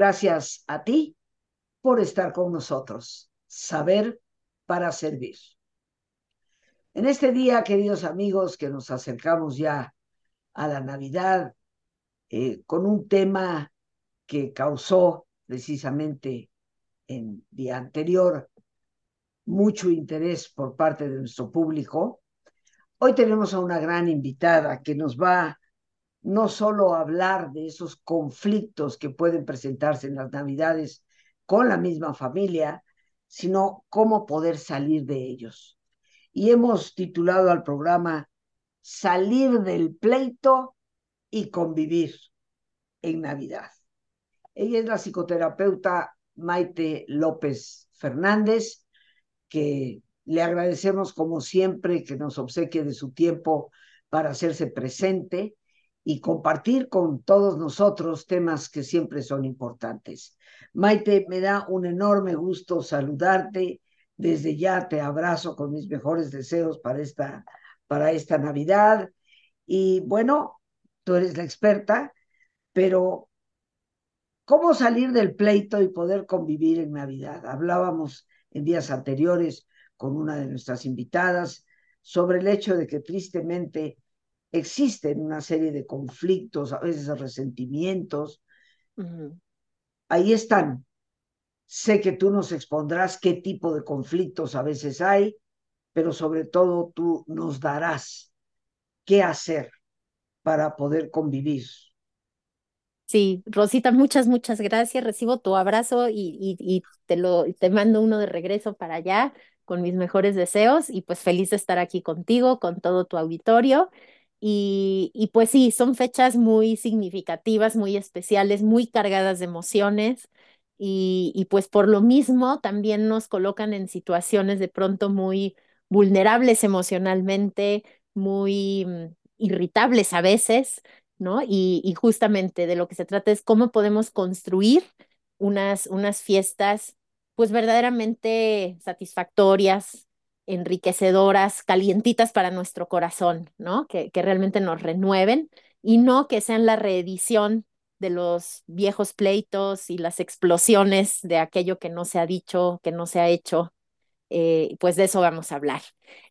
Gracias a ti por estar con nosotros. Saber para servir. En este día, queridos amigos, que nos acercamos ya a la Navidad, eh, con un tema que causó precisamente en día anterior mucho interés por parte de nuestro público. Hoy tenemos a una gran invitada que nos va no solo hablar de esos conflictos que pueden presentarse en las Navidades con la misma familia, sino cómo poder salir de ellos. Y hemos titulado al programa Salir del pleito y convivir en Navidad. Ella es la psicoterapeuta Maite López Fernández, que le agradecemos como siempre que nos obsequie de su tiempo para hacerse presente y compartir con todos nosotros temas que siempre son importantes. Maite, me da un enorme gusto saludarte. Desde ya te abrazo con mis mejores deseos para esta, para esta Navidad. Y bueno, tú eres la experta, pero ¿cómo salir del pleito y poder convivir en Navidad? Hablábamos en días anteriores con una de nuestras invitadas sobre el hecho de que tristemente existen una serie de conflictos, a veces resentimientos. Ahí están. Sé que tú nos expondrás qué tipo de conflictos a veces hay, pero sobre todo tú nos darás qué hacer para poder convivir. Sí, Rosita, muchas, muchas gracias. Recibo tu abrazo y, y, te, lo, te mando uno de regreso para allá con mis mejores deseos y pues feliz de estar aquí contigo, con todo tu auditorio. Y, y pues sí, son fechas muy significativas, muy especiales, muy cargadas de emociones y, y pues por lo mismo también nos colocan en situaciones de pronto muy vulnerables emocionalmente, muy mm, irritables a veces ¿no? Y, justamente de lo que se trata es cómo podemos construir unas, unas fiestas, pues verdaderamente satisfactorias, enriquecedoras, calientitas para nuestro corazón, ¿no? Que, que realmente nos renueven y no que sean la reedición de los viejos pleitos y las explosiones de aquello que no se ha dicho, que no se ha hecho. Eh, pues de eso vamos a hablar.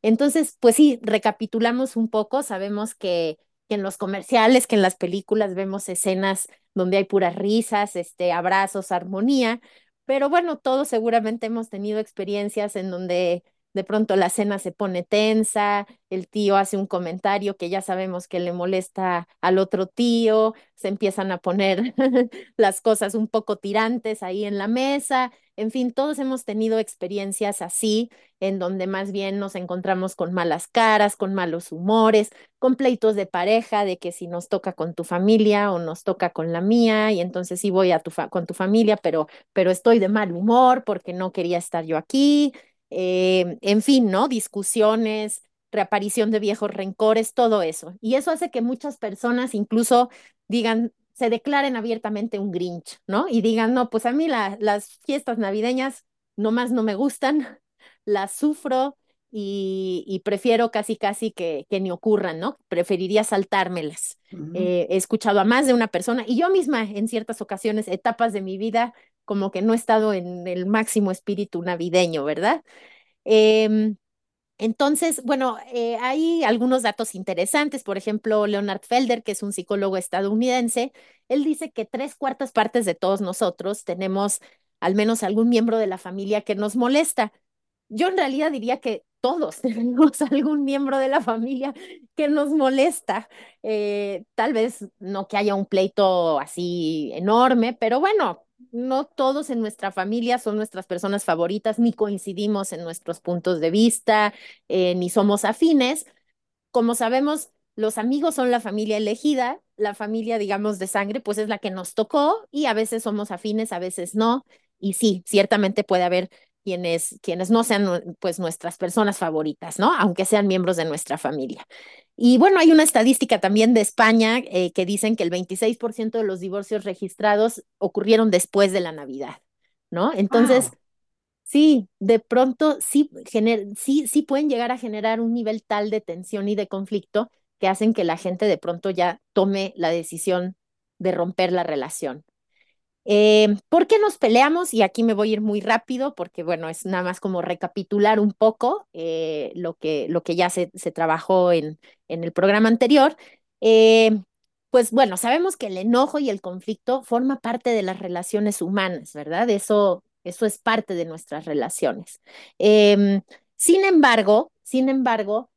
Entonces, pues sí, recapitulamos un poco, sabemos que que en los comerciales, que en las películas vemos escenas donde hay puras risas, este, abrazos, armonía, pero bueno, todos seguramente hemos tenido experiencias en donde de pronto la cena se pone tensa, el tío hace un comentario que ya sabemos que le molesta al otro tío, se empiezan a poner las cosas un poco tirantes ahí en la mesa, en fin, todos hemos tenido experiencias así, en donde más bien nos encontramos con malas caras, con malos humores, con pleitos de pareja, de que si nos toca con tu familia o nos toca con la mía, y entonces sí voy a tu con tu familia, pero, pero estoy de mal humor porque no quería estar yo aquí, eh, en fin, ¿no? Discusiones, reaparición de viejos rencores, todo eso. Y eso hace que muchas personas incluso digan, se declaren abiertamente un Grinch, ¿no? Y digan, no, pues a mí las fiestas navideñas nomás no me gustan, las sufro y, prefiero casi, casi que, que, ni ocurran, ¿no? Preferiría saltármelas. Eh, he escuchado a más de una persona y yo misma en ciertas ocasiones, etapas de mi vida, como que no he estado en el máximo espíritu navideño, ¿verdad? Em, entonces, bueno, eh, hay algunos datos interesantes. Por ejemplo, Leonard Felder, que es un psicólogo estadounidense, él dice que tres cuartas partes de todos nosotros tenemos al menos algún miembro de la familia que nos molesta. Yo en realidad diría que todos tenemos algún miembro de la familia que nos molesta. Eh, tal vez no que haya un pleito así enorme, pero bueno, no todos en nuestra familia son nuestras personas favoritas, ni coincidimos en nuestros puntos de vista, eh, ni somos afines. Como sabemos, los amigos son la familia elegida, la familia, digamos, de sangre, pues es la que nos tocó y a veces somos afines, a veces no. Y sí, ciertamente puede haber quienes, quienes no sean pues nuestras personas favoritas, ¿no? Aunque sean miembros de nuestra familia. Y bueno, hay una estadística también de España eh, que dicen que el 26% de los divorcios registrados ocurrieron después de la Navidad, ¿no? Entonces, sí, de pronto sí, sí, sí pueden llegar a generar un nivel tal de tensión y de conflicto que hacen que la gente de pronto ya tome la decisión de romper la relación. Eh, ¿por qué nos peleamos? Y aquí me voy a ir muy rápido porque, bueno, es nada más como recapitular un poco eh, lo, que, lo que ya se, se trabajó en, en el programa anterior. Eh, pues bueno, sabemos que el enojo y el conflicto forma parte de las relaciones humanas, ¿verdad? Eso, eso es parte de nuestras relaciones. Em, sin embargo, sin embargo,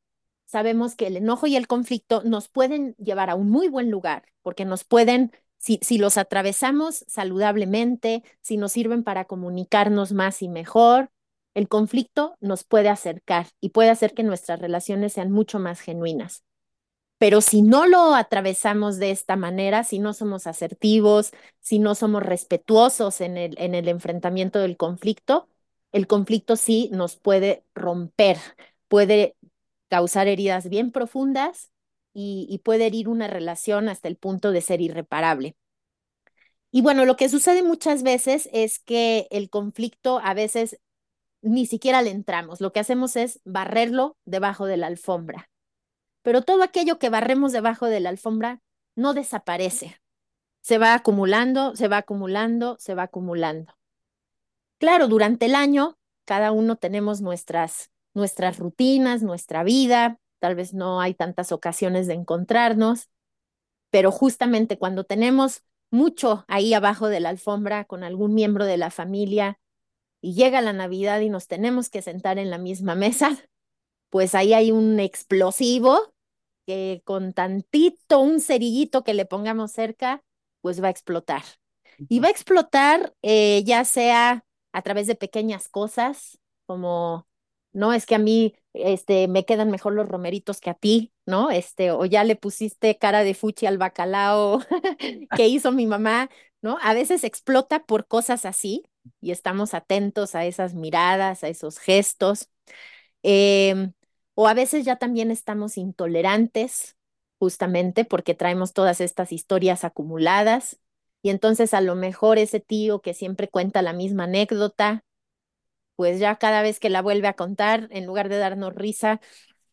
sabemos que el enojo y el conflicto nos pueden llevar a un muy buen lugar porque nos pueden si, los atravesamos saludablemente, si nos sirven para comunicarnos más y mejor, el conflicto nos puede acercar y puede hacer que nuestras relaciones sean mucho más genuinas. Pero si no lo atravesamos de esta manera, si no somos asertivos, si no somos respetuosos en el enfrentamiento del conflicto, el conflicto sí nos puede romper, puede causar heridas bien profundas y, puede herir una relación hasta el punto de ser irreparable. Y bueno, lo que sucede muchas veces es que el conflicto a veces ni siquiera le entramos, lo que hacemos es barrerlo debajo de la alfombra pero todo aquello que barremos debajo de la alfombra no desaparece. Se va acumulando, se va acumulando, se va acumulando. Claro, durante el año cada uno tenemos nuestras, nuestras rutinas, nuestra vida, tal vez no hay tantas ocasiones de encontrarnos, pero justamente cuando tenemos mucho ahí abajo de la alfombra con algún miembro de la familia y llega la Navidad y nos tenemos que sentar en la misma mesa, pues ahí hay un explosivo que con tantito, un cerillito que le pongamos cerca, pues va a explotar. Y va a explotar eh, ya sea a través de pequeñas cosas, como, no, es que a mí este, me quedan mejor los romeritos que a ti, ¿no? Este, o ya le pusiste cara de fuchi al bacalao que hizo mi mamá, ¿no? A veces explota por cosas así y estamos atentos a esas miradas, a esos gestos. Eh, o a veces ya también estamos intolerantes, justamente porque traemos todas estas historias acumuladas. Y entonces a lo mejor ese tío que siempre cuenta la misma anécdota, pues ya cada vez que la vuelve a contar, en lugar de darnos risa,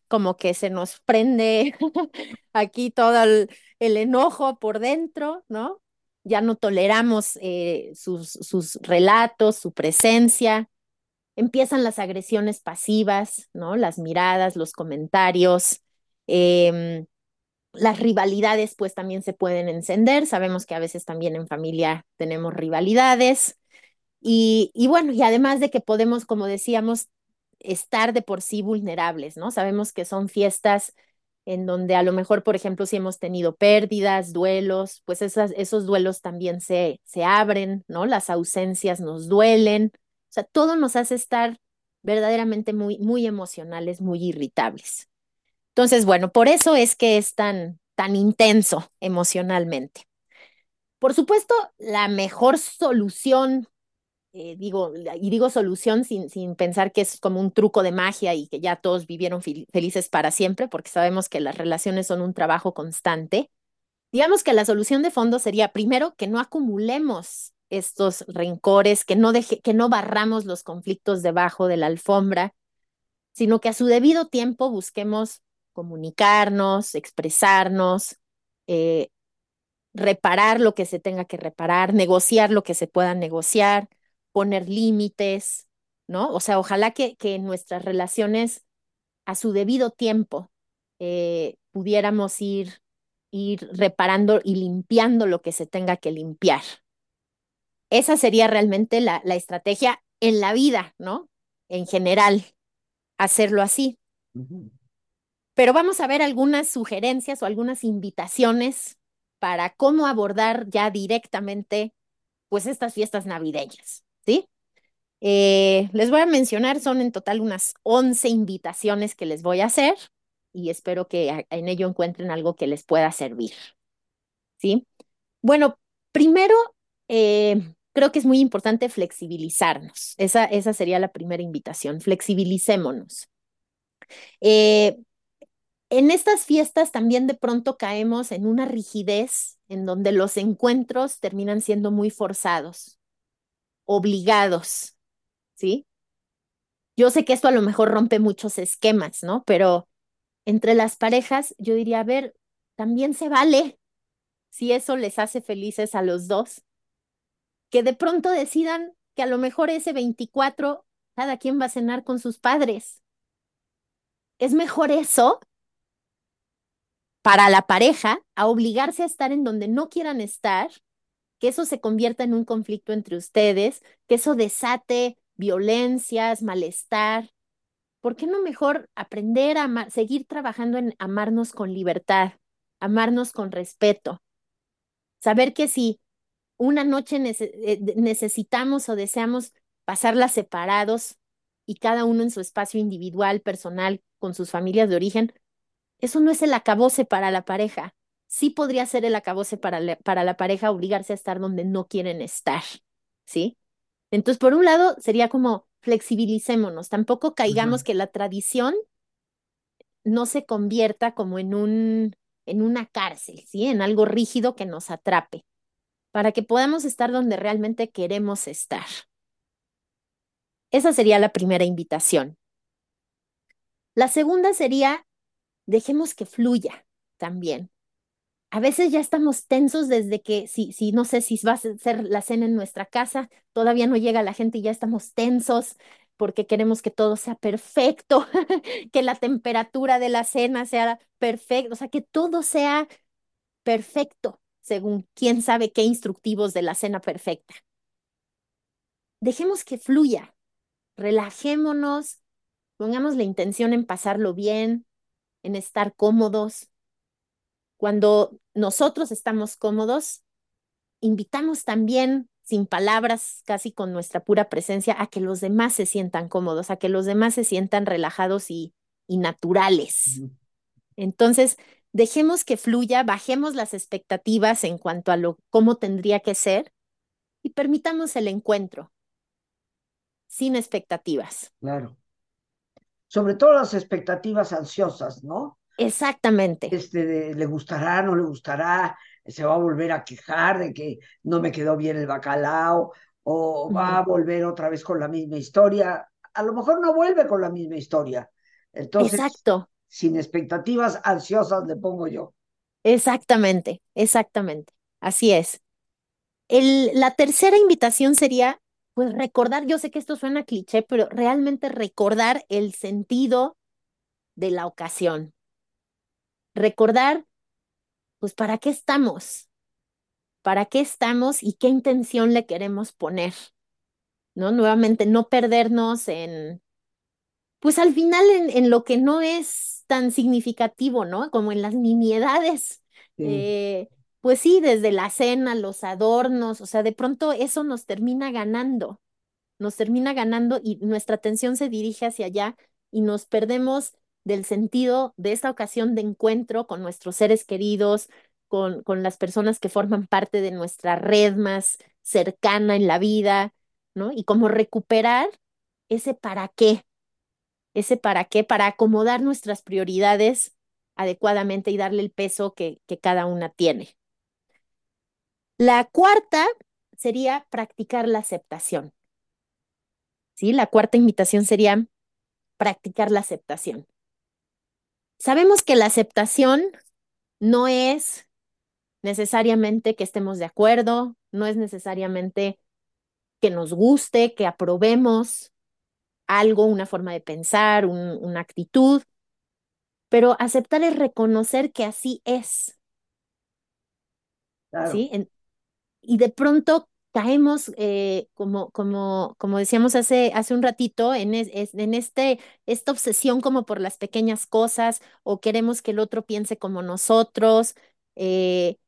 como que se nos prende aquí todo el, enojo por dentro, ¿no? Ya no toleramos eh, sus, sus relatos, su presencia, empiezan las agresiones pasivas, ¿no? Las miradas, los comentarios, eh, las rivalidades pues también se pueden encender, sabemos que a veces también en familia tenemos rivalidades y, y bueno, y además de que podemos, como decíamos, estar de por sí vulnerables, ¿no? Sabemos que son fiestas en donde a lo mejor, por ejemplo, si hemos tenido pérdidas, duelos, pues esas, esos duelos también se, se abren, ¿no? Las ausencias nos duelen, o sea, todo nos hace estar verdaderamente muy, muy emocionales, muy irritables. Entonces, bueno, por eso es que es tan, tan intenso emocionalmente. Por supuesto, la mejor solución, eh, digo, y digo solución sin, sin pensar que es como un truco de magia y que ya todos vivieron felices para siempre, porque sabemos que las relaciones son un trabajo constante. Digamos que la solución de fondo sería, primero, que no acumulemos estos rencores, que no, deje, que no barramos los conflictos debajo de la alfombra, sino que a su debido tiempo busquemos comunicarnos, expresarnos, eh, reparar lo que se tenga que reparar, negociar lo que se pueda negociar, poner límites, ¿no? O sea, ojalá que, nuestras relaciones a su debido tiempo eh, pudiéramos ir, ir reparando y limpiando lo que se tenga que limpiar, esa sería realmente la, la estrategia en la vida, ¿no? En general, hacerlo así. Uh -huh. Pero vamos a ver algunas sugerencias o algunas invitaciones para cómo abordar ya directamente, pues, estas fiestas navideñas, Eh, les voy a mencionar, son en total unas 11 invitaciones que les voy a hacer y espero que en ello encuentren algo que les pueda servir, ¿sí? Bueno, primero, eh, creo que es muy importante flexibilizarnos. Esa, esa sería la primera invitación, flexibilicémonos. Eh, en estas fiestas también de pronto caemos en una rigidez en donde los encuentros terminan siendo muy forzados, obligados, ¿sí? Yo sé que esto a lo mejor rompe muchos esquemas, ¿no? Pero entre las parejas, yo diría, a ver, también se vale si eso les hace felices a los dos que de pronto decidan que a lo mejor ese 24 cada quien va a cenar con sus padres. Es mejor eso para la pareja a obligarse a estar en donde no quieran estar, que eso se convierta en un conflicto entre ustedes, que eso desate violencias, malestar. ¿Por qué no mejor aprender a seguir trabajando en amarnos con libertad, amarnos con respeto? Saber que si una noche eh, necesitamos o deseamos pasarla separados y cada uno en su espacio individual, personal, con sus familias de origen, eso no es el acabose para la pareja. Sí podría ser el acabose para la, para la pareja obligarse a estar donde no quieren estar, ¿sí? Entonces, por un lado, sería como flexibilicémonos, tampoco caigamos que la tradición no se convierta como en un en una cárcel, ¿sí? En algo rígido que nos atrape, para que podamos estar donde realmente queremos estar. Esa sería la primera invitación. La segunda sería, dejemos que fluya también. A veces ya estamos tensos desde que, si, si no sé si va a ser la cena en nuestra casa, todavía no llega la gente y ya estamos tensos porque queremos que todo sea perfecto, que la temperatura de la cena sea perfecta, o sea, que todo sea perfecto, según quién sabe qué instructivos de la cena perfecta. Dejemos que fluya, relajémonos, pongamos la intención en pasarlo bien, en estar cómodos. Cuando nosotros estamos cómodos, invitamos también, sin palabras, casi con nuestra pura presencia, a que los demás se sientan cómodos, a que los demás se sientan relajados y, naturales. Entonces, dejemos que fluya, bajemos las expectativas en cuanto a lo cómo tendría que ser y permitamos el encuentro sin expectativas. Claro. Sobre todo las expectativas ansiosas, ¿no? Exactamente. Este, le gustará, no le gustará, se va a volver a quejar de que no me quedó bien el bacalao, o va a volver otra vez con la misma historia. A lo mejor no vuelve con la misma historia. Entonces, Exacto. sin expectativas ansiosas le pongo yo. Exactamente, exactamente. Así es. El, la tercera invitación sería pues recordar, yo sé que esto suena cliché, pero realmente recordar el sentido de la ocasión. Recordar, pues, ¿para qué estamos? ¿Para qué estamos y qué intención le queremos poner? ¿No? Nuevamente, no perdernos en, pues al final en, lo que no es tan significativo, ¿no? Como en las nimiedades. Eh, pues sí, desde la cena, los adornos, o sea, de pronto eso nos termina ganando, nos termina ganando y nuestra atención se dirige hacia allá y nos perdemos del sentido de esta ocasión de encuentro con nuestros seres queridos, con, con las personas que forman parte de nuestra red más cercana en la vida, ¿no? Y cómo recuperar ese para qué, ese para qué, para acomodar nuestras prioridades adecuadamente y darle el peso que, que cada una tiene. La cuarta sería practicar la aceptación. ¿Sí? La cuarta invitación sería practicar la aceptación. Sabemos que la aceptación no es necesariamente que estemos de acuerdo, no es necesariamente que nos guste, que aprobemos algo, una forma de pensar, una actitud, pero aceptar es reconocer que así es. ¿Sí? y de pronto caemos, eh, como, como, como decíamos hace, hace un ratito, en, en este, esta obsesión como por las pequeñas cosas o queremos que el otro piense como nosotros. Eh,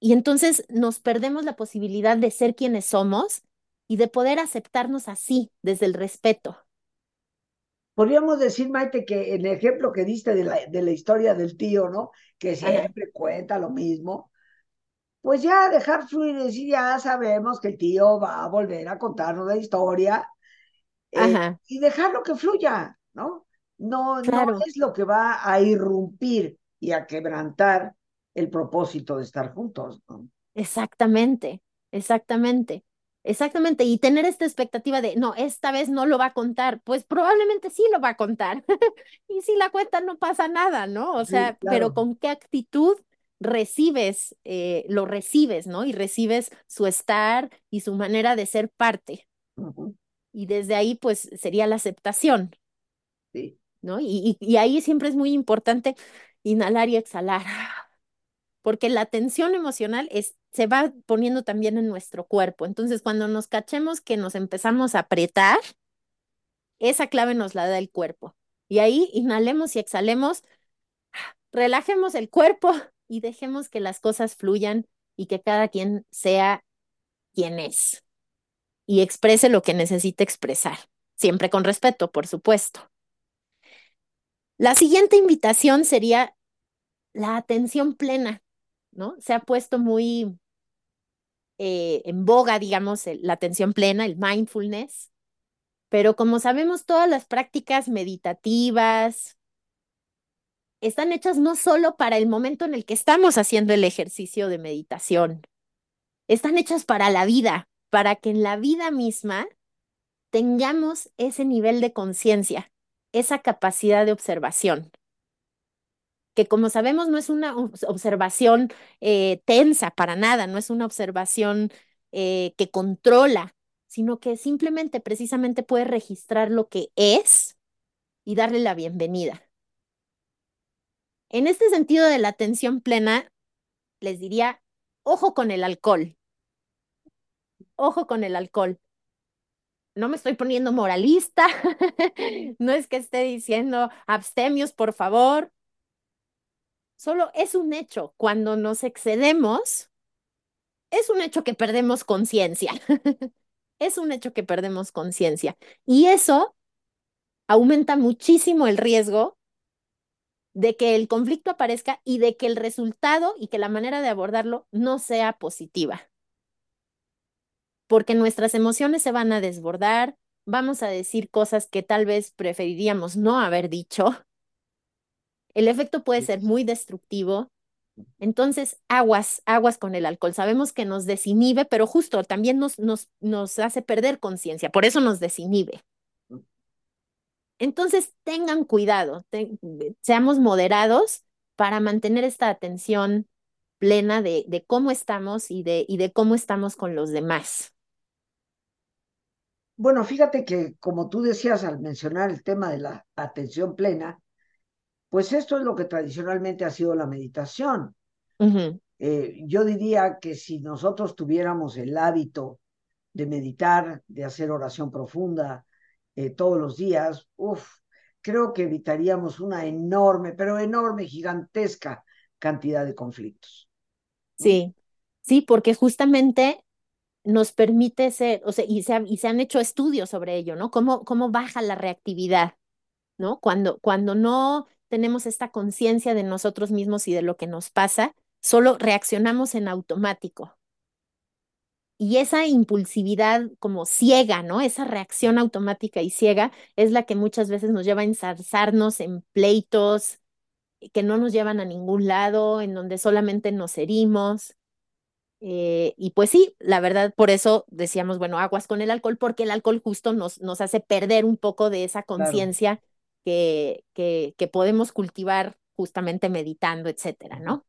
y entonces nos perdemos la posibilidad de ser quienes somos y de poder aceptarnos así, desde el respeto. Podríamos decir, Maite, que en el ejemplo que diste de la, de la historia del tío, ¿no? Que siempre cuenta lo mismo, pues ya dejar fluir y decir, ya sabemos que el tío va a volver a contarnos la historia eh, y dejarlo que fluya, ¿no? No, no es lo que va a irrumpir y a quebrantar el propósito de estar juntos, ¿no? Exactamente, exactamente. Exactamente, y tener esta expectativa de, no, esta vez no lo va a contar, pues probablemente sí lo va a contar. y si la cuenta no pasa nada, ¿no? O sea, pero con qué actitud recibes, eh, lo recibes, ¿no? Y recibes su estar y su manera de ser parte. Y desde ahí, pues, sería la aceptación. Sí. ¿No? Y, y, ahí siempre es muy importante inhalar y exhalar, porque la tensión emocional es, se va poniendo también en nuestro cuerpo. Entonces, cuando nos cachemos que nos empezamos a apretar, esa clave nos la da el cuerpo. Y ahí inhalemos y exhalemos, relajemos el cuerpo y dejemos que las cosas fluyan y que cada quien sea quien es y exprese lo que necesite expresar, siempre con respeto, por supuesto. La siguiente invitación sería la atención plena, ¿no? Se ha puesto muy eh, en boga, digamos, la atención plena, el mindfulness, pero como sabemos, todas las prácticas meditativas están hechas no solo para el momento en el que estamos haciendo el ejercicio de meditación, están hechas para la vida, para que en la vida misma tengamos ese nivel de conciencia, esa capacidad de observación, que como sabemos no es una observación eh, tensa para nada, no es una observación eh, que controla, sino que simplemente, precisamente puede registrar lo que es y darle la bienvenida. En este sentido de la atención plena, les diría, ojo con el alcohol. Ojo con el alcohol. No me estoy poniendo moralista, no es que esté diciendo abstemios, por favor. Solo es un hecho. Cuando nos excedemos, es un hecho que perdemos conciencia. es un hecho que perdemos conciencia. Y eso aumenta muchísimo el riesgo de que el conflicto aparezca y de que el resultado y que la manera de abordarlo no sea positiva. Porque nuestras emociones se van a desbordar, vamos a decir cosas que tal vez preferiríamos no haber dicho. El efecto puede ser muy destructivo entonces, aguas, aguas con el alcohol. Sabemos que nos desinhibe, pero justo también nos, nos, nos hace perder conciencia, por eso nos desinhibe. Entonces, tengan cuidado, seamos moderados para mantener esta atención plena de, de cómo estamos y de, y de cómo estamos con los demás. Bueno, fíjate que como tú decías al mencionar el tema de la atención plena, pues esto es lo que tradicionalmente ha sido la meditación. Eh, yo diría que si nosotros tuviéramos el hábito de meditar, de hacer oración profunda eh, todos los días, uf, creo que evitaríamos una enorme, pero enorme, gigantesca cantidad de conflictos. Sí, sí, porque justamente nos permite ser, o sea, y se, y se han hecho estudios sobre ello, ¿no? Cómo, cómo baja la reactividad, ¿no? Cuando, cuando no tenemos esta conciencia de nosotros mismos y de lo que nos pasa, solo reaccionamos en automático. Y esa impulsividad como ciega, ¿no? Esa reacción automática y ciega es la que muchas veces nos lleva a ensarzarnos en pleitos que no nos llevan a ningún lado, en donde solamente nos herimos. Eh, y pues sí, la verdad, por eso decíamos, bueno, aguas con el alcohol, porque el alcohol justo nos, nos hace perder un poco de esa conciencia que, que, podemos cultivar justamente meditando, etcétera, ¿no?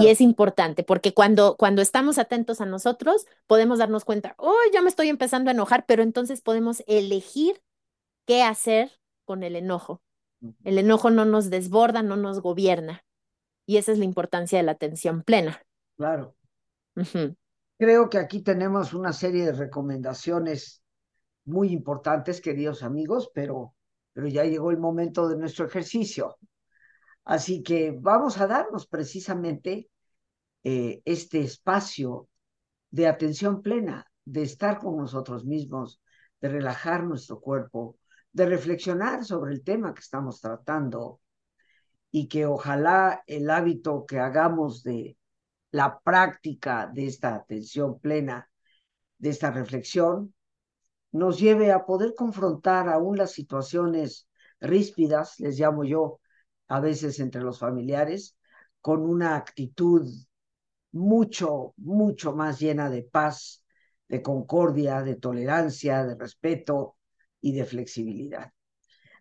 Y es importante porque cuando, cuando estamos atentos a nosotros, podemos darnos cuenta, oh, ya me estoy empezando a enojar, pero entonces podemos elegir qué hacer con el enojo. El enojo no nos desborda, no nos gobierna. Y esa es la importancia de la atención plena. Claro. Creo que aquí tenemos una serie de recomendaciones muy importantes, queridos amigos, pero pero ya llegó el momento de nuestro ejercicio. Así que vamos a darnos precisamente eh, este espacio de atención plena, de estar con nosotros mismos, de relajar nuestro cuerpo, de reflexionar sobre el tema que estamos tratando y que ojalá el hábito que hagamos de la práctica de esta atención plena, de esta reflexión, nos lleve a poder confrontar aún las situaciones ríspidas, les llamo yo, a veces entre los familiares, con una actitud mucho, mucho más llena de paz, de concordia, de tolerancia, de respeto y de flexibilidad.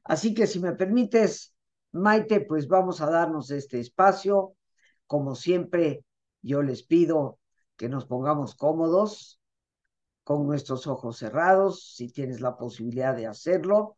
Así que si me permites, Maite, pues vamos a darnos este espacio Como siempre, yo les pido que nos pongamos cómodos con nuestros ojos cerrados, si tienes la posibilidad de hacerlo.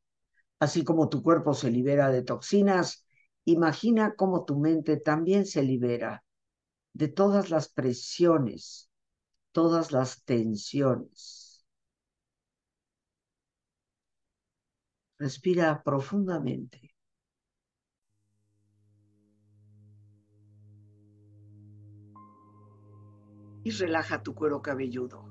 así como tu cuerpo se libera de toxinas, imagina cómo tu mente también se libera de todas las presiones, todas las tensiones. Respira profundamente. Y relaja tu cuero cabelludo.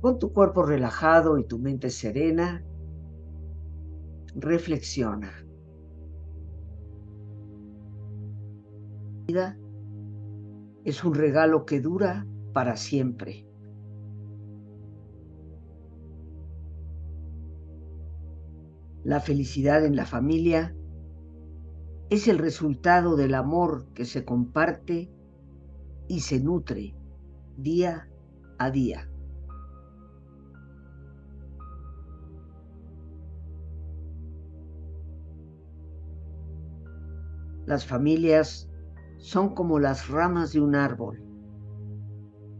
Con tu cuerpo relajado y tu mente serena, reflexiona. La vida es un regalo que dura para siempre. La felicidad en la familia es el resultado del amor que se comparte y se nutre día a día. Las familias son como las ramas de un árbol.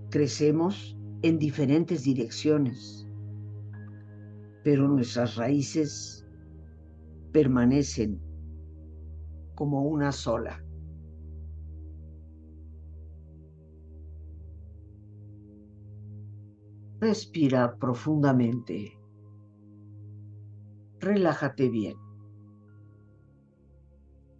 Crecemos en diferentes direcciones, pero nuestras raíces permanecen como una sola. Respira profundamente. Relájate bien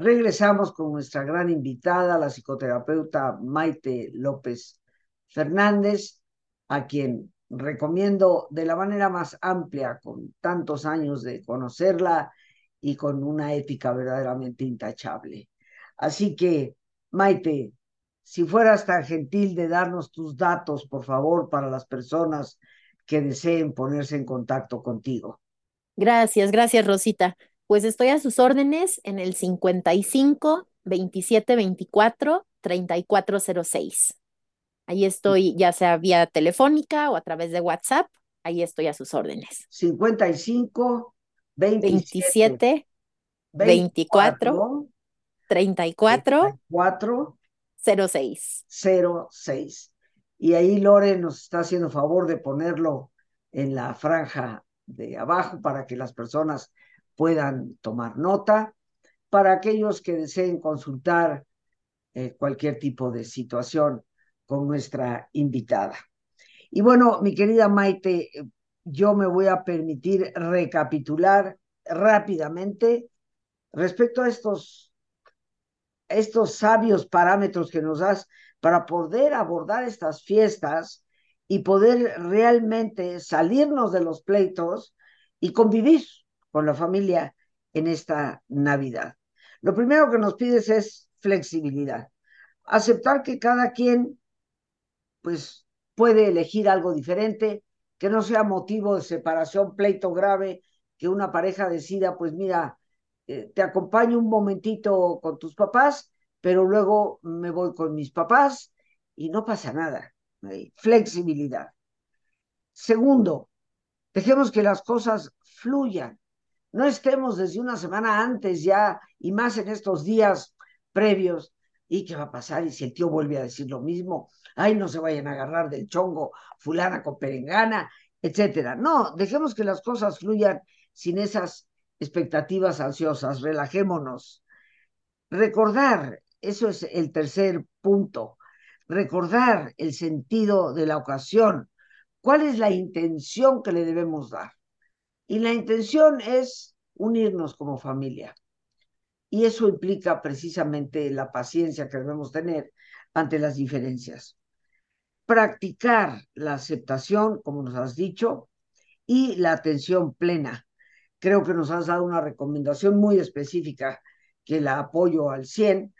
Regresamos con nuestra gran invitada, la psicoterapeuta Maite López Fernández, a quien recomiendo de la manera más amplia, con tantos años de conocerla y con una ética verdaderamente intachable. Así que, Maite, si fueras tan gentil de darnos tus datos, por favor, para las personas que deseen ponerse en contacto contigo. Gracias, gracias, Rosita. Pues estoy a sus órdenes en el 55 27 24 3406. Ahí estoy, ya sea vía telefónica o a través de WhatsApp. Ahí estoy a sus órdenes. 55 27, 24, 34 4 06. 06. Y ahí Lore nos está haciendo favor de ponerlo en la franja de abajo para que las personas puedan tomar nota. Para aquellos que deseen consultar eh, cualquier tipo de situación con nuestra invitada. Y bueno, mi querida Maite, yo me voy a permitir recapitular rápidamente respecto a estos, estos sabios parámetros que nos das para poder abordar estas fiestas y poder realmente salirnos de los pleitos y convivir con la familia en esta Navidad. Lo primero que nos pides es flexibilidad. Aceptar que cada quien, pues, puede elegir algo diferente, que no sea motivo de separación, pleito grave, que una pareja decida, pues mira, eh, te acompaño un momentito con tus papás, pero luego me voy con mis papás y no pasa nada. Flexibilidad. Segundo, dejemos que las cosas fluyan no estemos desde una semana antes ya y más en estos días previos. ¿Y qué va a pasar? Y si el tío vuelve a decir lo mismo, ay, no se vayan a agarrar del chongo, fulana con perengana, etcétera. No, dejemos que las cosas fluyan sin esas expectativas ansiosas, relajémonos. Recordar, eso es el tercer punto, recordar el sentido de la ocasión. ¿Cuál es la intención que le debemos dar? Y la intención es unirnos como familia. Y eso implica precisamente la paciencia que debemos tener ante las diferencias. Practicar la aceptación, como nos has dicho, y la atención plena. Creo que nos has dado una recomendación muy específica que la apoyo al 100.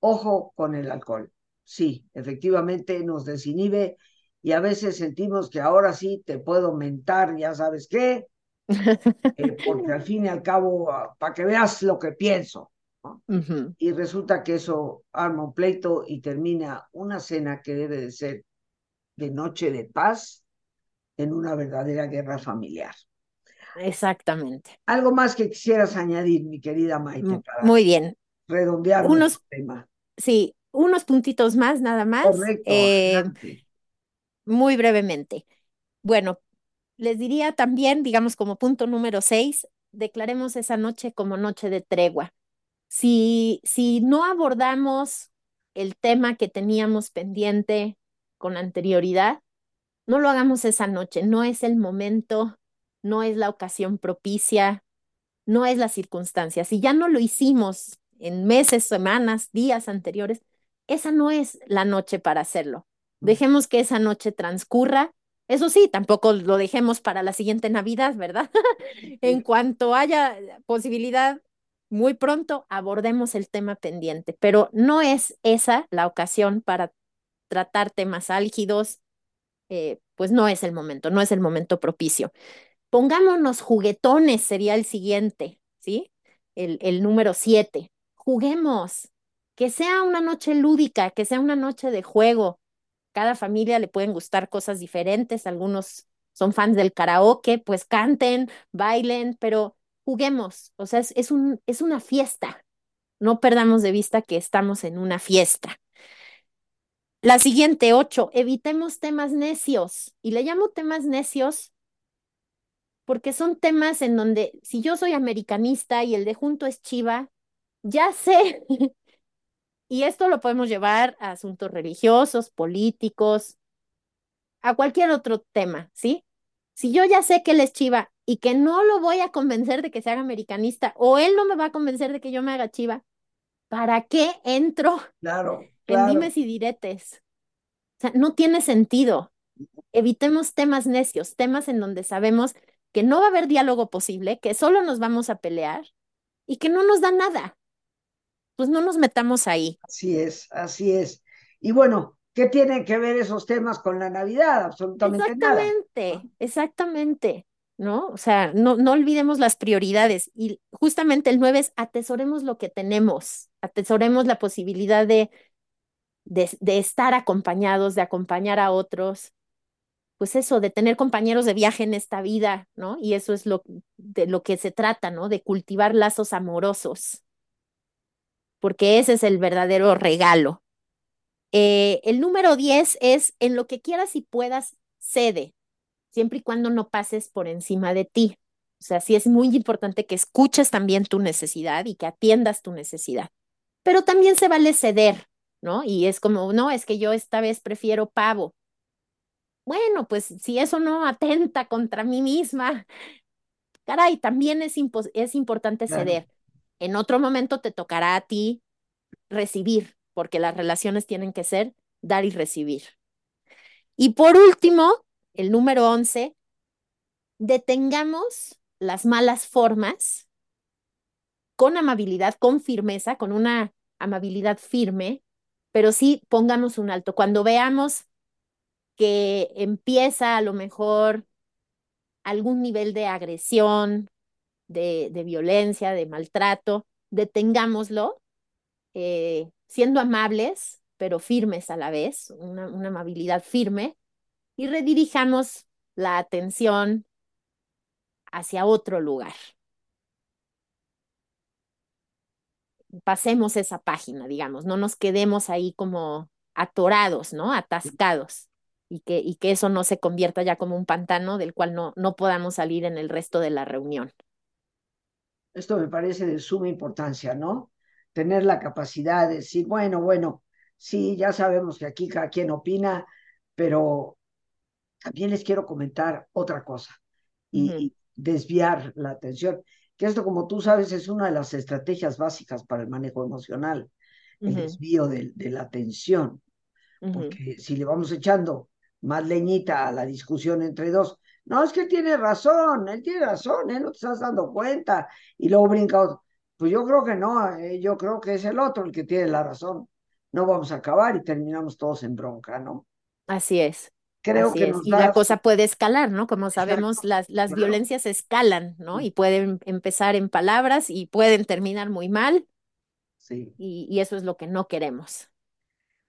Ojo con el alcohol. Sí, efectivamente nos desinhibe y a veces sentimos que ahora sí te puedo mentar, ya sabes qué, eh, porque al fin y al cabo, para que veas lo que pienso. Y resulta que eso arma un pleito y termina una cena que debe de ser de noche de paz en una verdadera guerra familiar. Exactamente. Algo más que quisieras añadir, mi querida Maite. Muy bien. Redondear unos tema. Sí, unos puntitos más, nada más. Correcto. Eh, muy brevemente. Bueno, les diría también, digamos, como punto número seis, declaremos esa noche como noche de tregua. Si, si no abordamos el tema que teníamos pendiente con anterioridad, no lo hagamos esa noche, no es el momento, no es la ocasión propicia, no es la circunstancia. Si ya no lo hicimos en meses, semanas, días anteriores, esa no es la noche para hacerlo. Dejemos que esa noche transcurra eso sí, tampoco lo dejemos para la siguiente Navidad, ¿verdad? en cuanto haya posibilidad, muy pronto abordemos el tema pendiente, pero no es esa la ocasión para tratar temas álgidos, eh, pues no es el momento, no es el momento propicio. Pongámonos juguetones, sería el siguiente, ¿sí? El, el número siete. Juguemos, que sea una noche lúdica, que sea una noche de juego, cada familia le pueden gustar cosas diferentes, algunos son fans del karaoke, pues canten, bailen, pero juguemos, o sea, es, un, es una fiesta, no perdamos de vista que estamos en una fiesta. La siguiente, ocho, evitemos temas necios. Y le llamo temas necios porque son temas en donde si yo soy americanista y el de junto es chiva, ya sé Y esto lo podemos llevar a asuntos religiosos, políticos, a cualquier otro tema, ¿sí? Si yo ya sé que él es chiva y que no lo voy a convencer de que se haga americanista o él no me va a convencer de que yo me haga chiva, ¿para qué entro claro, en dimes y diretes? O sea, no tiene sentido. Evitemos temas necios, temas en donde sabemos que no va a haber diálogo posible, que solo nos vamos a pelear y que no nos da nada pues no nos metamos ahí. Así es, así es. Y bueno, ¿qué tienen que ver esos temas con la Navidad? Absolutamente exactamente, nada. Exactamente, ¿no? O sea, no, no olvidemos las prioridades. Y justamente el 9 es atesoremos lo que tenemos, atesoremos la posibilidad de, de, de estar acompañados, de acompañar a otros, pues eso, de tener compañeros de viaje en esta vida, ¿no? Y eso es lo de lo que se trata, ¿no? De cultivar lazos amorosos porque ese es el verdadero regalo. Eh, el número 10 es en lo que quieras y puedas, cede, siempre y cuando no pases por encima de ti. O sea, sí es muy importante que escuches también tu necesidad y que atiendas tu necesidad. Pero también se vale ceder, ¿no? Y es como, no, es que yo esta vez prefiero pavo. Bueno, pues si eso no atenta contra mí misma, caray, también es, es importante ceder. En otro momento te tocará a ti recibir, porque las relaciones tienen que ser dar y recibir. Y por último, el número 11, detengamos las malas formas con amabilidad, con firmeza, con una amabilidad firme, pero sí pongamos un alto. Cuando veamos que empieza a lo mejor algún nivel de agresión, de, violencia, de maltrato, detengámoslo, eh, siendo amables, pero firmes a la vez, una, una amabilidad firme, y redirijamos la atención hacia otro lugar. Pasemos esa página, digamos, no nos quedemos ahí como atorados, ¿no? Atascados. Y que, y que eso no se convierta ya como un pantano del cual no, no podamos salir en el resto de la reunión. Esto me parece de suma importancia, ¿no? Tener la capacidad de decir, bueno, bueno, sí, ya sabemos que aquí cada quien opina, pero también les quiero comentar otra cosa y, desviar la atención, que esto, como tú sabes, es una de las estrategias básicas para el manejo emocional, el desvío de, de, la atención. Porque si le vamos echando más leñita a la discusión entre dos, no, es que tiene razón, él tiene razón, él no te estás dando cuenta, y luego brinca otro. Pues yo creo que no, eh, yo creo que es el otro el que tiene la razón. No vamos a acabar y terminamos todos en bronca, ¿no? Así es. Creo que y la cosa puede escalar, ¿no? Como sabemos, las, las violencias escalan, ¿no? Y pueden empezar en palabras y pueden terminar muy mal. Sí. Y, y eso es lo que no queremos.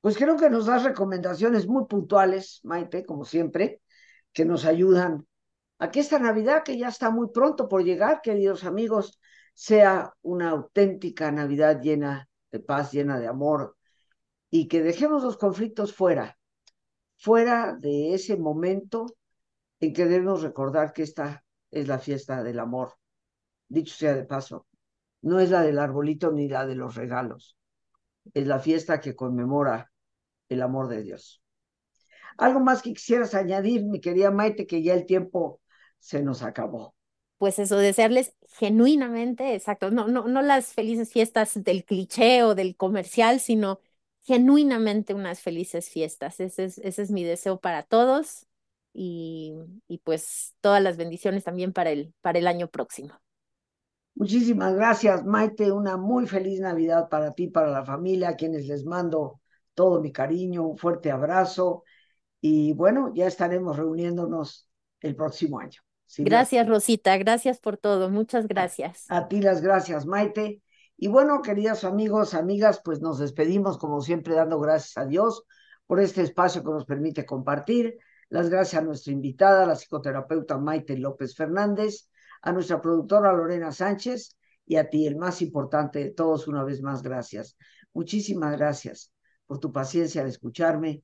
Pues creo que nos das recomendaciones muy puntuales, Maite, como siempre, que nos ayudan a que esta Navidad, que ya está muy pronto por llegar, queridos amigos, sea una auténtica Navidad llena de paz, llena de amor, y que dejemos los conflictos fuera, fuera de ese momento en que debemos recordar que esta es la fiesta del amor. Dicho sea de paso, no es la del arbolito ni la de los regalos, es la fiesta que conmemora el amor de Dios. Algo más que quisieras añadir, mi querida Maite, que ya el tiempo se nos acabó. Pues eso, desearles genuinamente, exacto, no, no, no las felices fiestas del cliché o del comercial, sino genuinamente unas felices fiestas. Ese es, ese es mi deseo para todos y, y, pues todas las bendiciones también para el, para el año próximo. Muchísimas gracias, Maite. Una muy feliz Navidad para ti, para la familia, a quienes les mando todo mi cariño, un fuerte abrazo y bueno, ya estaremos reuniéndonos el próximo año. gracias, Rosita, gracias por todo, muchas gracias. A, a ti las gracias, Maite. Y bueno, queridos amigos, amigas, pues nos despedimos como siempre dando gracias a Dios por este espacio que nos permite compartir. Las gracias a nuestra invitada, la psicoterapeuta Maite López Fernández, a nuestra productora Lorena Sánchez y a ti, el más importante de todos, una vez más, gracias. Muchísimas gracias por tu paciencia de escucharme